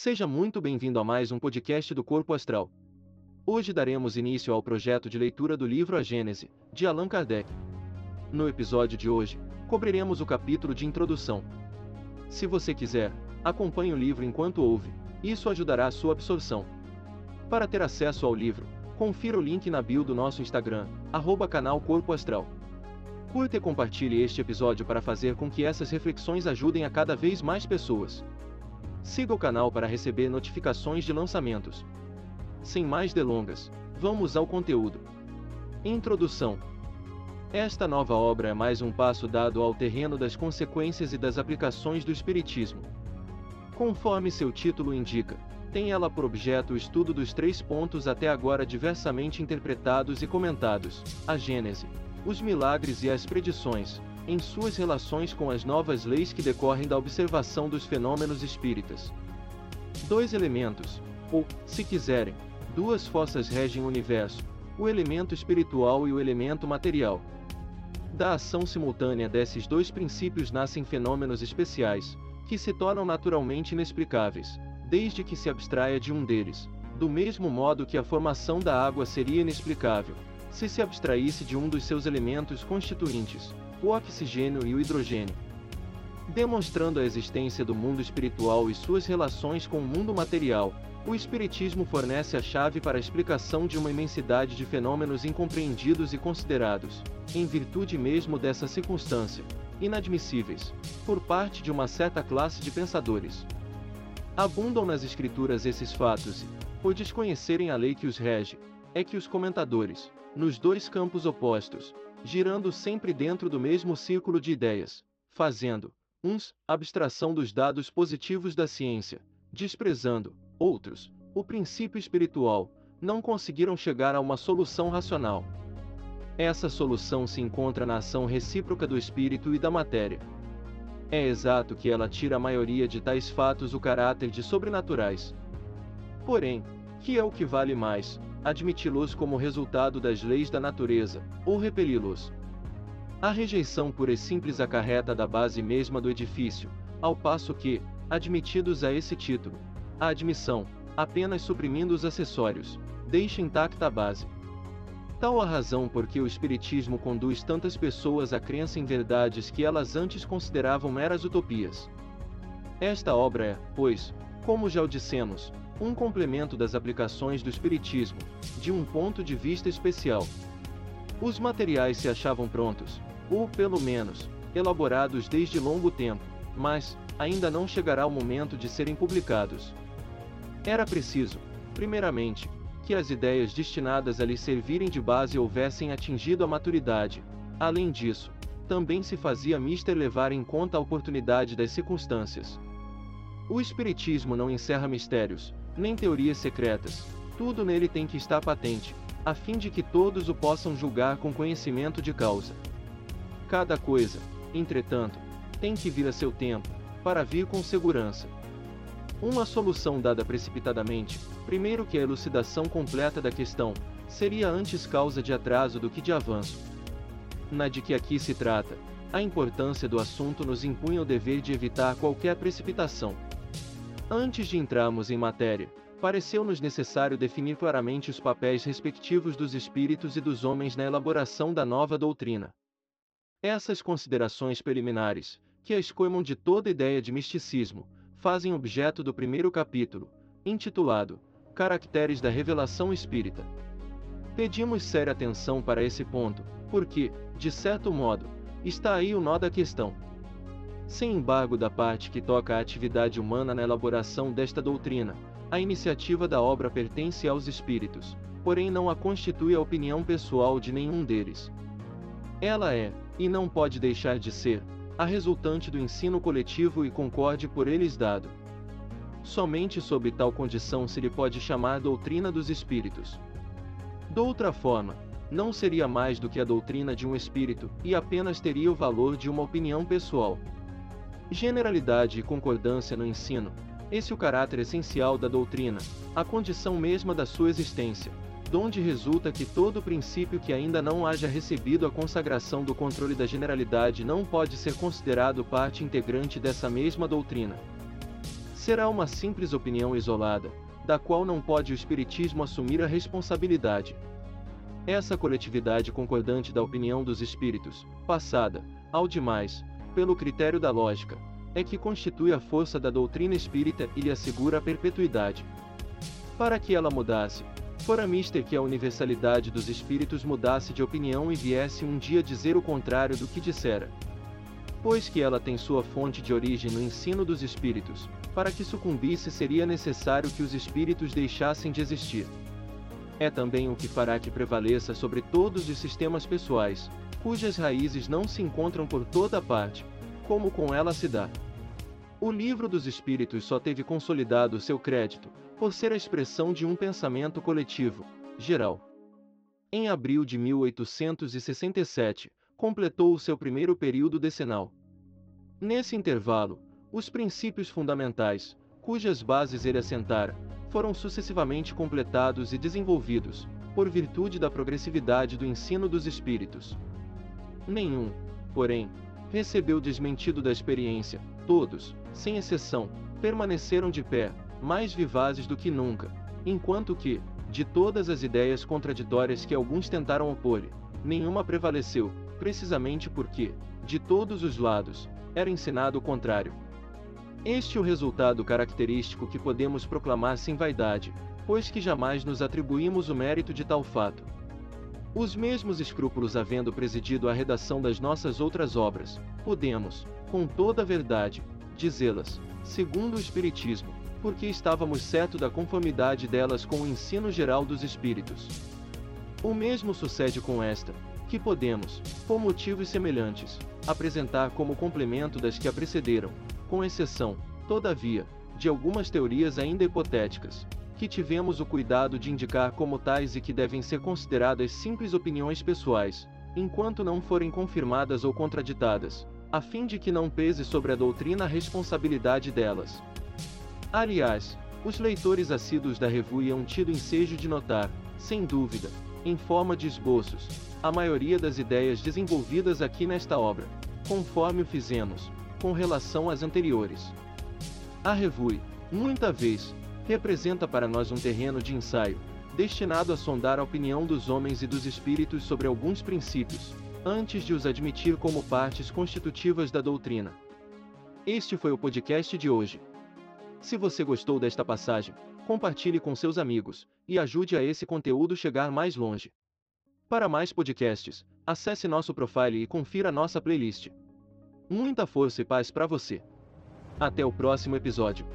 Seja muito bem-vindo a mais um podcast do Corpo Astral. Hoje daremos início ao projeto de leitura do livro A Gênese, de Allan Kardec. No episódio de hoje, cobriremos o capítulo de introdução. Se você quiser, acompanhe o livro enquanto ouve, isso ajudará a sua absorção. Para ter acesso ao livro, confira o link na bio do nosso Instagram, arroba canal Corpo Astral. Curta e compartilhe este episódio para fazer com que essas reflexões ajudem a cada vez mais pessoas. Siga o canal para receber notificações de lançamentos. Sem mais delongas, vamos ao conteúdo. Introdução. Esta nova obra é mais um passo dado ao terreno das consequências e das aplicações do Espiritismo. Conforme seu título indica, tem ela por objeto o estudo dos três pontos até agora diversamente interpretados e comentados: a Gênese, os milagres e as predições, em suas relações com as novas leis que decorrem da observação dos fenômenos espíritas. Dois elementos, ou, se quiserem, duas forças regem o universo: o elemento espiritual e o elemento material. Da ação simultânea desses dois princípios nascem fenômenos especiais, que se tornam naturalmente inexplicáveis, desde que se abstraia de um deles, do mesmo modo que a formação da água seria inexplicável, se se abstraísse de um dos seus elementos constituintes, o oxigênio e o hidrogênio. Demonstrando a existência do mundo espiritual e suas relações com o mundo material, o Espiritismo fornece a chave para a explicação de uma imensidade de fenômenos incompreendidos e considerados, em virtude mesmo dessa circunstância, inadmissíveis, por parte de uma certa classe de pensadores. Abundam nas Escrituras esses fatos e, por desconhecerem a lei que os rege, é que os comentadores, nos dois campos opostos, girando sempre dentro do mesmo círculo de ideias, fazendo, uns, abstração dos dados positivos da ciência, desprezando, outros, o princípio espiritual, não conseguiram chegar a uma solução racional. Essa solução se encontra na ação recíproca do espírito e da matéria. É exato que ela tira a maioria de tais fatos o caráter de sobrenaturais. Porém, que é o que vale mais, admiti-los como resultado das leis da natureza, ou repeli-los. A rejeição pura e simples acarreta da base mesma do edifício, ao passo que, admitidos a esse título, a admissão, apenas suprimindo os acessórios, deixa intacta a base. Tal a razão por que o Espiritismo conduz tantas pessoas à crença em verdades que elas antes consideravam meras utopias. Esta obra é, pois, como já o dissemos, um complemento das aplicações do Espiritismo, de um ponto de vista especial. Os materiais se achavam prontos, ou, pelo menos, elaborados desde longo tempo, mas, ainda não chegará o momento de serem publicados. Era preciso, primeiramente, que as ideias destinadas a lhe servirem de base houvessem atingido a maturidade. Além disso, também se fazia mister levar em conta a oportunidade das circunstâncias. O Espiritismo não encerra mistérios, nem teorias secretas, tudo nele tem que estar patente, a fim de que todos o possam julgar com conhecimento de causa. Cada coisa, entretanto, tem que vir a seu tempo, para vir com segurança. Uma solução dada precipitadamente, primeiro que a elucidação completa da questão, seria antes causa de atraso do que de avanço. Na de que aqui se trata, a importância do assunto nos impunha o dever de evitar qualquer precipitação. Antes de entrarmos em matéria, pareceu-nos necessário definir claramente os papéis respectivos dos espíritos e dos homens na elaboração da nova doutrina. Essas considerações preliminares, que a escoimam de toda ideia de misticismo, fazem objeto do primeiro capítulo, intitulado Caracteres da Revelação Espírita. Pedimos séria atenção para esse ponto, porque, de certo modo, está aí o nó da questão. Sem embargo da parte que toca à atividade humana na elaboração desta doutrina, a iniciativa da obra pertence aos espíritos, porém não a constitui a opinião pessoal de nenhum deles. Ela é, e não pode deixar de ser, a resultante do ensino coletivo e concorde por eles dado. Somente sob tal condição se lhe pode chamar doutrina dos espíritos. Doutra forma, não seria mais do que a doutrina de um espírito, e apenas teria o valor de uma opinião pessoal. Generalidade e concordância no ensino, esse é o caráter essencial da doutrina, a condição mesma da sua existência, donde resulta que todo princípio que ainda não haja recebido a consagração do controle da generalidade não pode ser considerado parte integrante dessa mesma doutrina. será uma simples opinião isolada, da qual não pode o Espiritismo assumir a responsabilidade. Essa coletividade concordante da opinião dos espíritos, passada, ao demais, pelo critério da lógica, é que constitui a força da doutrina espírita e lhe assegura a perpetuidade. Para que ela mudasse, fora mister que a universalidade dos espíritos mudasse de opinião e viesse um dia dizer o contrário do que dissera. Pois que ela tem sua fonte de origem no ensino dos espíritos, para que sucumbisse seria necessário que os espíritos deixassem de existir. É também o que fará que prevaleça sobre todos os sistemas pessoais, cujas raízes não se encontram por toda parte, como com ela se dá. O livro dos Espíritos só teve consolidado seu crédito, por ser a expressão de um pensamento coletivo, geral. Em abril de 1867, completou o seu primeiro período decenal. Nesse intervalo, os princípios fundamentais, cujas bases ele assentara, foram sucessivamente completados e desenvolvidos, por virtude da progressividade do ensino dos espíritos. Nenhum, porém, recebeu desmentido da experiência, todos, sem exceção, permaneceram de pé, mais vivazes do que nunca, enquanto que, de todas as ideias contraditórias que alguns tentaram opor-lhe, nenhuma prevaleceu, precisamente porque, de todos os lados, era ensinado o contrário. Este é o resultado característico que podemos proclamar sem vaidade, pois que jamais nos atribuímos o mérito de tal fato. Os mesmos escrúpulos havendo presidido a redação das nossas outras obras, podemos, com toda a verdade, dizê-las, segundo o Espiritismo, porque estávamos certo da conformidade delas com o ensino geral dos Espíritos. O mesmo sucede com esta, que podemos, por motivos semelhantes, apresentar como complemento das que a precederam, com exceção, todavia, de algumas teorias ainda hipotéticas, que tivemos o cuidado de indicar como tais e que devem ser consideradas simples opiniões pessoais, enquanto não forem confirmadas ou contraditadas, a fim de que não pese sobre a doutrina a responsabilidade delas. Aliás, os leitores assíduos da revue hão tido ensejo de notar, sem dúvida, em forma de esboços, a maioria das ideias desenvolvidas aqui nesta obra, conforme o fizemos, com relação às anteriores. A revue, muita vez, representa para nós um terreno de ensaio, destinado a sondar a opinião dos homens e dos espíritos sobre alguns princípios, antes de os admitir como partes constitutivas da doutrina. Este foi o podcast de hoje. Se você gostou desta passagem, compartilhe com seus amigos e ajude a esse conteúdo chegar mais longe. Para mais podcasts, acesse nosso profile e confira nossa playlist. Muita força e paz para você. Até o próximo episódio.